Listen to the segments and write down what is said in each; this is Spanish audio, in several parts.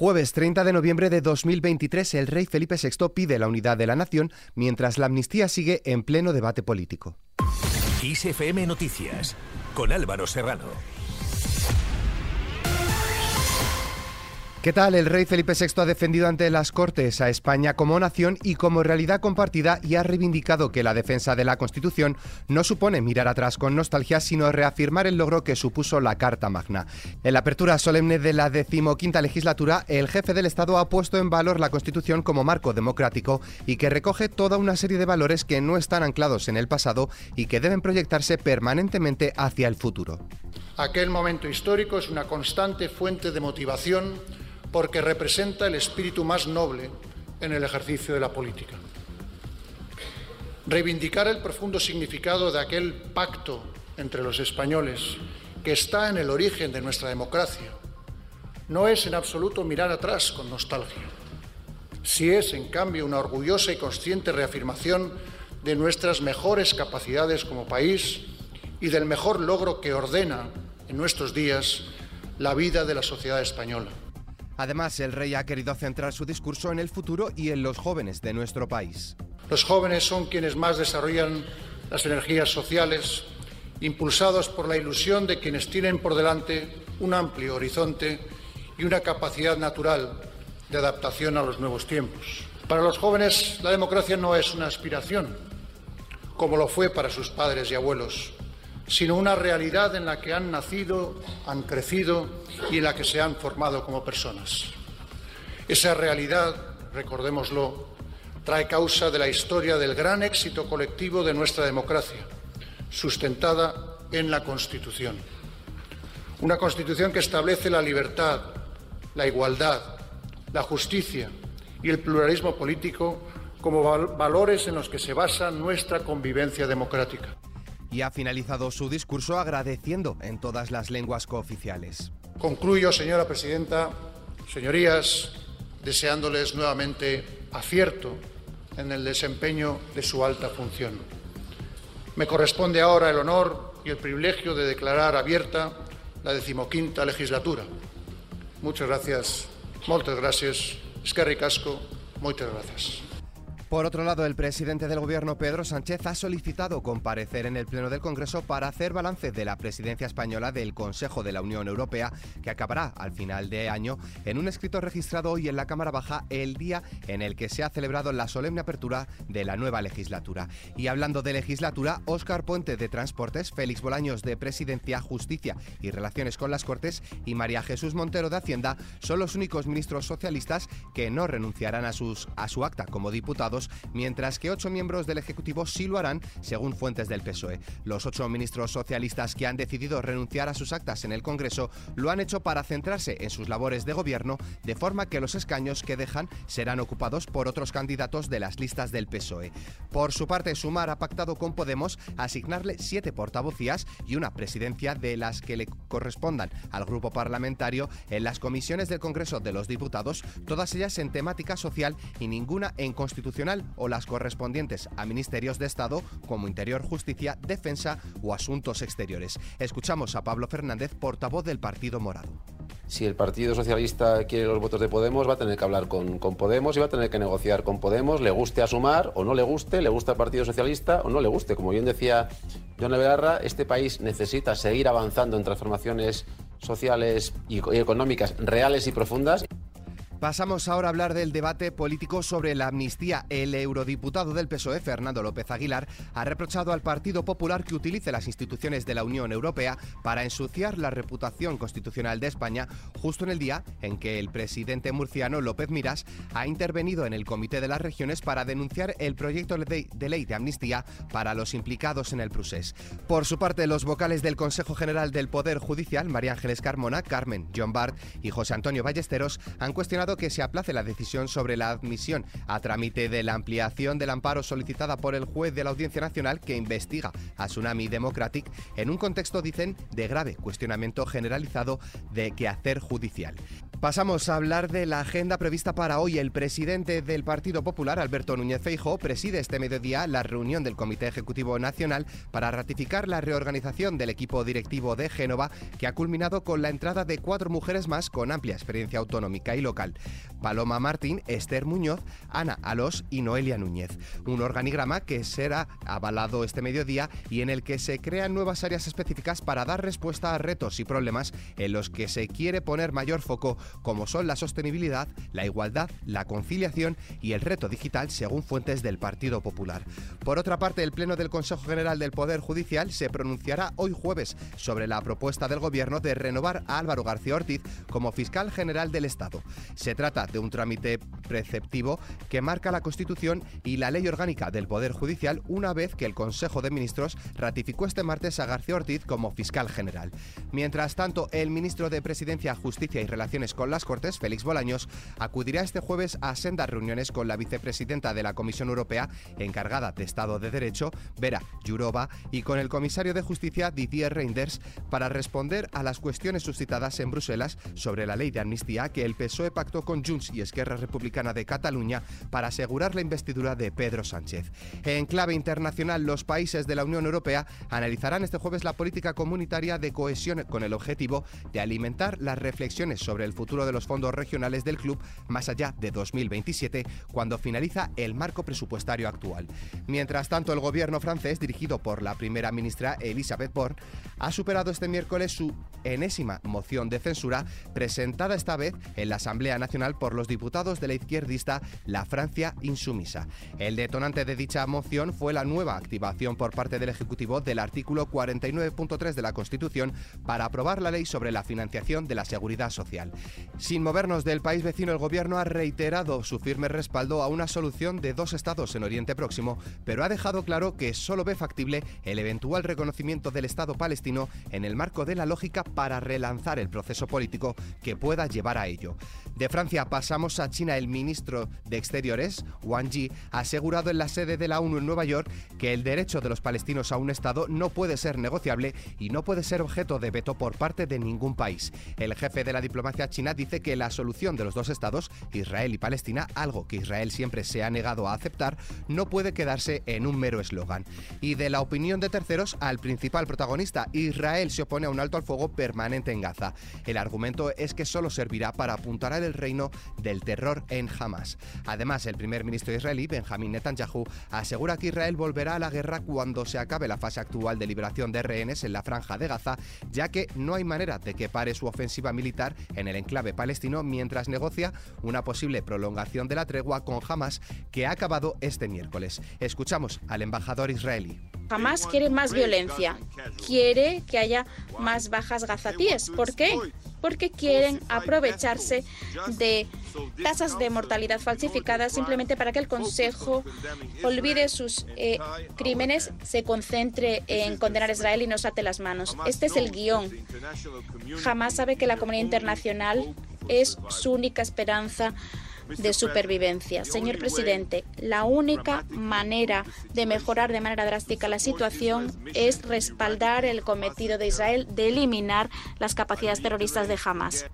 Jueves 30 de noviembre de 2023, el rey Felipe VI pide la unidad de la nación mientras la amnistía sigue en pleno debate político. ISFM Noticias con Álvaro Serrano. ¿Qué tal? El rey Felipe VI ha defendido ante las Cortes a España como nación y como realidad compartida y ha reivindicado que la defensa de la Constitución no supone mirar atrás con nostalgia, sino reafirmar el logro que supuso la Carta Magna. En la apertura solemne de la decimoquinta legislatura, el jefe del Estado ha puesto en valor la Constitución como marco democrático y que recoge toda una serie de valores que no están anclados en el pasado y que deben proyectarse permanentemente hacia el futuro. Aquel momento histórico es una constante fuente de motivación porque representa el espíritu más noble en el ejercicio de la política. Reivindicar el profundo significado de aquel pacto entre los españoles que está en el origen de nuestra democracia no es en absoluto mirar atrás con nostalgia. Si es, en cambio, una orgullosa y consciente reafirmación de nuestras mejores capacidades como país y del mejor logro que ordena en nuestros días la vida de la sociedad española. Además, el rey ha querido centrar su discurso en el futuro y en los jóvenes de nuestro país. Los jóvenes son quienes más desarrollan las energías sociales, impulsados por la ilusión de quienes tienen por delante un amplio horizonte y una capacidad natural de adaptación a los nuevos tiempos. Para los jóvenes, la democracia no es una aspiración, como lo fue para sus padres y abuelos, sino una realidad en la que han nacido, han crecido y en la que se han formado como personas. Esa realidad, recordémoslo, trae causa de la historia del gran éxito colectivo de nuestra democracia, sustentada en la Constitución. Una Constitución que establece la libertad, la igualdad, la justicia y el pluralismo político como valores en los que se basa nuestra convivencia democrática y ha finalizado su discurso agradeciendo en todas las lenguas cooficiales. Concluyo, señora presidenta, señorías, deseándoles nuevamente acierto en el desempeño de su alta función. Me corresponde ahora el honor y el privilegio de declarar abierta la decimoquinta legislatura. Muchas gracias, muchas gracias, es que ricasco, muchas gracias. Por otro lado, el presidente del Gobierno, Pedro Sánchez, ha solicitado comparecer en el Pleno del Congreso para hacer balance de la presidencia española del Consejo de la Unión Europea, que acabará al final de año, en un escrito registrado hoy en la Cámara Baja el día en el que se ha celebrado la solemne apertura de la nueva legislatura. Y hablando de legislatura, Óscar Puente de Transportes, Félix Bolaños de Presidencia, Justicia y Relaciones con las Cortes y María Jesús Montero de Hacienda son los únicos ministros socialistas que no renunciarán a, sus, a su acta como diputados mientras que ocho miembros del Ejecutivo sí lo harán, según fuentes del PSOE. Los ocho ministros socialistas que han decidido renunciar a sus actas en el Congreso lo han hecho para centrarse en sus labores de gobierno, de forma que los escaños que dejan serán ocupados por otros candidatos de las listas del PSOE. Por su parte, Sumar ha pactado con Podemos asignarle siete portavocías y una presidencia de las que le correspondan al grupo parlamentario en las comisiones del Congreso de los Diputados, todas ellas en temática social y ninguna en constitucional o las correspondientes a ministerios de Estado como Interior, Justicia, Defensa o Asuntos Exteriores. Escuchamos a Pablo Fernández, portavoz del Partido Morado. Si el Partido Socialista quiere los votos de Podemos, va a tener que hablar con, con, Podemos y va a tener que negociar con Podemos, le guste a sumar o no le guste, le gusta al Partido Socialista o no le guste. Como bien decía John Begarra, este país necesita seguir avanzando en transformaciones sociales y económicas reales y profundas. Pasamos ahora a hablar del debate político sobre la amnistía. El eurodiputado del PSOE, Fernando López Aguilar, ha reprochado al Partido Popular que utilice las instituciones de la Unión Europea para ensuciar la reputación constitucional de España justo en el día en que el presidente murciano López Miras ha intervenido en el Comité de las Regiones para denunciar el proyecto de ley de amnistía para los implicados en el procés. Por su parte, los vocales del Consejo General del Poder Judicial, María Ángeles Carmona, Carmen John Bart y José Antonio Ballesteros, han cuestionado que se aplace la decisión sobre la admisión a trámite de la ampliación del amparo solicitada por el juez de la Audiencia Nacional que investiga a Tsunami Democratic en un contexto, dicen, de grave cuestionamiento generalizado de quehacer judicial. Pasamos a hablar de la agenda prevista para hoy. El presidente del Partido Popular, Alberto Núñez Feijóo, preside este mediodía la reunión del Comité Ejecutivo Nacional para ratificar la reorganización del equipo directivo de Génova, que ha culminado con la entrada de cuatro mujeres más con amplia experiencia autonómica y local. Paloma Martín, Esther Muñoz, Ana Alós y Noelia Núñez. Un organigrama que será avalado este mediodía y en el que se crean nuevas áreas específicas para dar respuesta a retos y problemas en los que se quiere poner mayor foco como son la sostenibilidad, la igualdad, la conciliación y el reto digital, según fuentes del Partido Popular. Por otra parte, el Pleno del Consejo General del Poder Judicial se pronunciará hoy jueves sobre la propuesta del Gobierno de renovar a Álvaro García Ortiz como fiscal general del Estado. Se trata de un trámite preceptivo que marca la Constitución y la Ley Orgánica del Poder Judicial una vez que el Consejo de Ministros ratificó este martes a García Ortiz como fiscal general. Mientras tanto, el ministro de Presidencia, Justicia y Relaciones con las Cortes, Félix Bolaños, acudirá este jueves a sendas reuniones con la vicepresidenta de la Comisión Europea, encargada de Estado de Derecho, Vera Jourova, y con el comisario de Justicia, Didier Reinders, para responder a las cuestiones suscitadas en Bruselas sobre la ley de amnistía que el PSOE pactó con Junts y Esquerra Republicana de Cataluña para asegurar la investidura de Pedro Sánchez. En clave internacional, los países de la Unión Europea analizarán este jueves la política comunitaria de cohesión con el objetivo de alimentar las reflexiones sobre el futuro de los fondos regionales del club más allá de 2027, cuando finaliza el marco presupuestario actual. Mientras tanto, el gobierno francés, dirigido por la primera ministra Elisabeth Borne, ha superado este miércoles su enésima moción de censura, presentada esta vez en la Asamblea Nacional por los diputados de la izquierdista La Francia Insumisa. El detonante de dicha moción fue la nueva activación por parte del Ejecutivo del artículo 49.3 de la Constitución para aprobar la ley sobre la financiación de la seguridad social. Sin movernos del país vecino, el gobierno ha reiterado su firme respaldo a una solución de dos estados en Oriente Próximo, pero ha dejado claro que solo ve factible el eventual reconocimiento del Estado palestino en el marco de la lógica para relanzar el proceso político que pueda llevar a ello. De Francia pasamos a China. El ministro de Exteriores, Wang Yi, ha asegurado en la sede de la ONU en Nueva York que el derecho de los palestinos a un Estado no puede ser negociable y no puede ser objeto de veto por parte de ningún país. El jefe de la diplomacia china dice que la solución de los dos Estados, Israel y Palestina, algo que Israel siempre se ha negado a aceptar, no puede quedarse en un mero eslogan. Y de la opinión de terceros al principal protagonista, Israel se opone a un alto al fuego permanente en Gaza. El argumento es que solo servirá para apuntalar el reino del terror en Hamas. Además, el primer ministro israelí, Benjamin Netanyahu, asegura que Israel volverá a la guerra cuando se acabe la fase actual de liberación de rehenes en la franja de Gaza, ya que no hay manera de que pare su ofensiva militar en el enclave palestino mientras negocia una posible prolongación de la tregua con Hamas que ha acabado este miércoles. Escuchamos al embajador israelí. Hamas quiere más violencia, quiere que haya más bajas gazatíes. ¿Por qué? Porque quieren aprovecharse de tasas de mortalidad falsificadas simplemente para que el Consejo olvide sus eh, crímenes, se concentre en condenar a Israel y nos ate las manos. Este es el guion. Jamás sabe que la comunidad internacional es su única esperanza de supervivencia. Señor presidente, la única manera de mejorar de manera drástica la situación es respaldar el cometido de Israel de eliminar las capacidades terroristas de Hamas.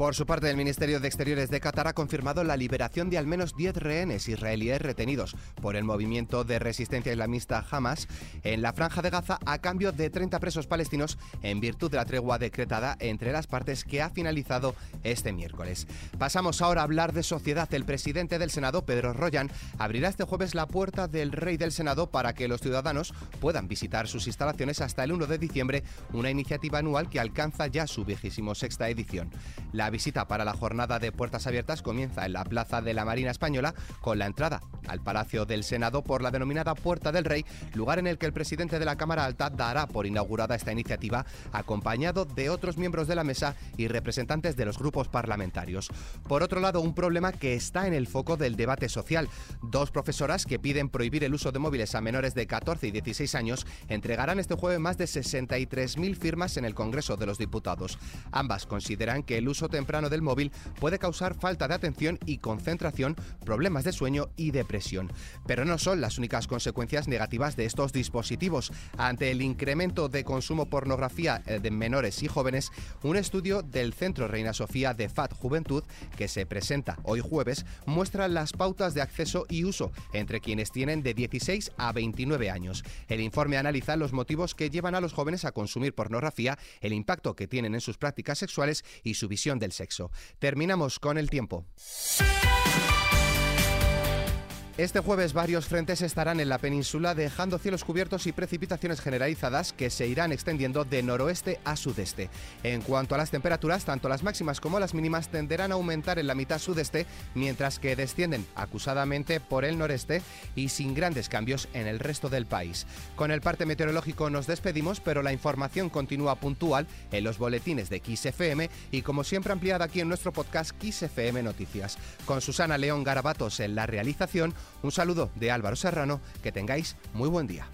Por su parte, el Ministerio de Exteriores de Qatar ha confirmado la liberación de al menos 10 rehenes israelíes retenidos por el movimiento de resistencia islamista Hamas en la franja de Gaza a cambio de 30 presos palestinos en virtud de la tregua decretada entre las partes que ha finalizado este miércoles. Pasamos ahora a hablar de sociedad. El presidente del Senado, Pedro Royan, abrirá este jueves la puerta del Rey del Senado para que los ciudadanos puedan visitar sus instalaciones hasta el 1 de diciembre, una iniciativa anual que alcanza ya su vigésimo sexta edición. La visita para la jornada de puertas abiertas comienza en la Plaza de la Marina Española con la entrada al Palacio del Senado por la denominada Puerta del Rey, lugar en el que el presidente de la Cámara Alta dará por inaugurada esta iniciativa, acompañado de otros miembros de la mesa y representantes de los grupos parlamentarios. Por otro lado, un problema que está en el foco del debate social. Dos profesoras que piden prohibir el uso de móviles a menores de 14 y 16 años entregarán este jueves más de 63.000 firmas en el Congreso de los Diputados. Ambas consideran que el uso de temprano del móvil puede causar falta de atención y concentración, problemas de sueño y depresión. Pero no son las únicas consecuencias negativas de estos dispositivos. Ante el incremento de consumo pornografía eh, de menores y jóvenes, un estudio del Centro Reina Sofía de FAT Juventud, que se presenta hoy jueves, muestra las pautas de acceso y uso entre quienes tienen de 16 a 29 años. El informe analiza los motivos que llevan a los jóvenes a consumir pornografía, el impacto que tienen en sus prácticas sexuales y su visión del sexo. Terminamos con el tiempo. Este jueves varios frentes estarán en la península dejando cielos cubiertos y precipitaciones generalizadas que se irán extendiendo de noroeste a sudeste. En cuanto a las temperaturas, tanto las máximas como las mínimas tenderán a aumentar en la mitad sudeste, mientras que descienden acusadamente por el noreste y sin grandes cambios en el resto del país. Con el parte meteorológico nos despedimos, pero la información continúa puntual en los boletines de XFM y como siempre ampliada aquí en nuestro podcast XFM Noticias. Con Susana León Garabatos en la realización, un saludo de Álvaro Serrano, que tengáis muy buen día.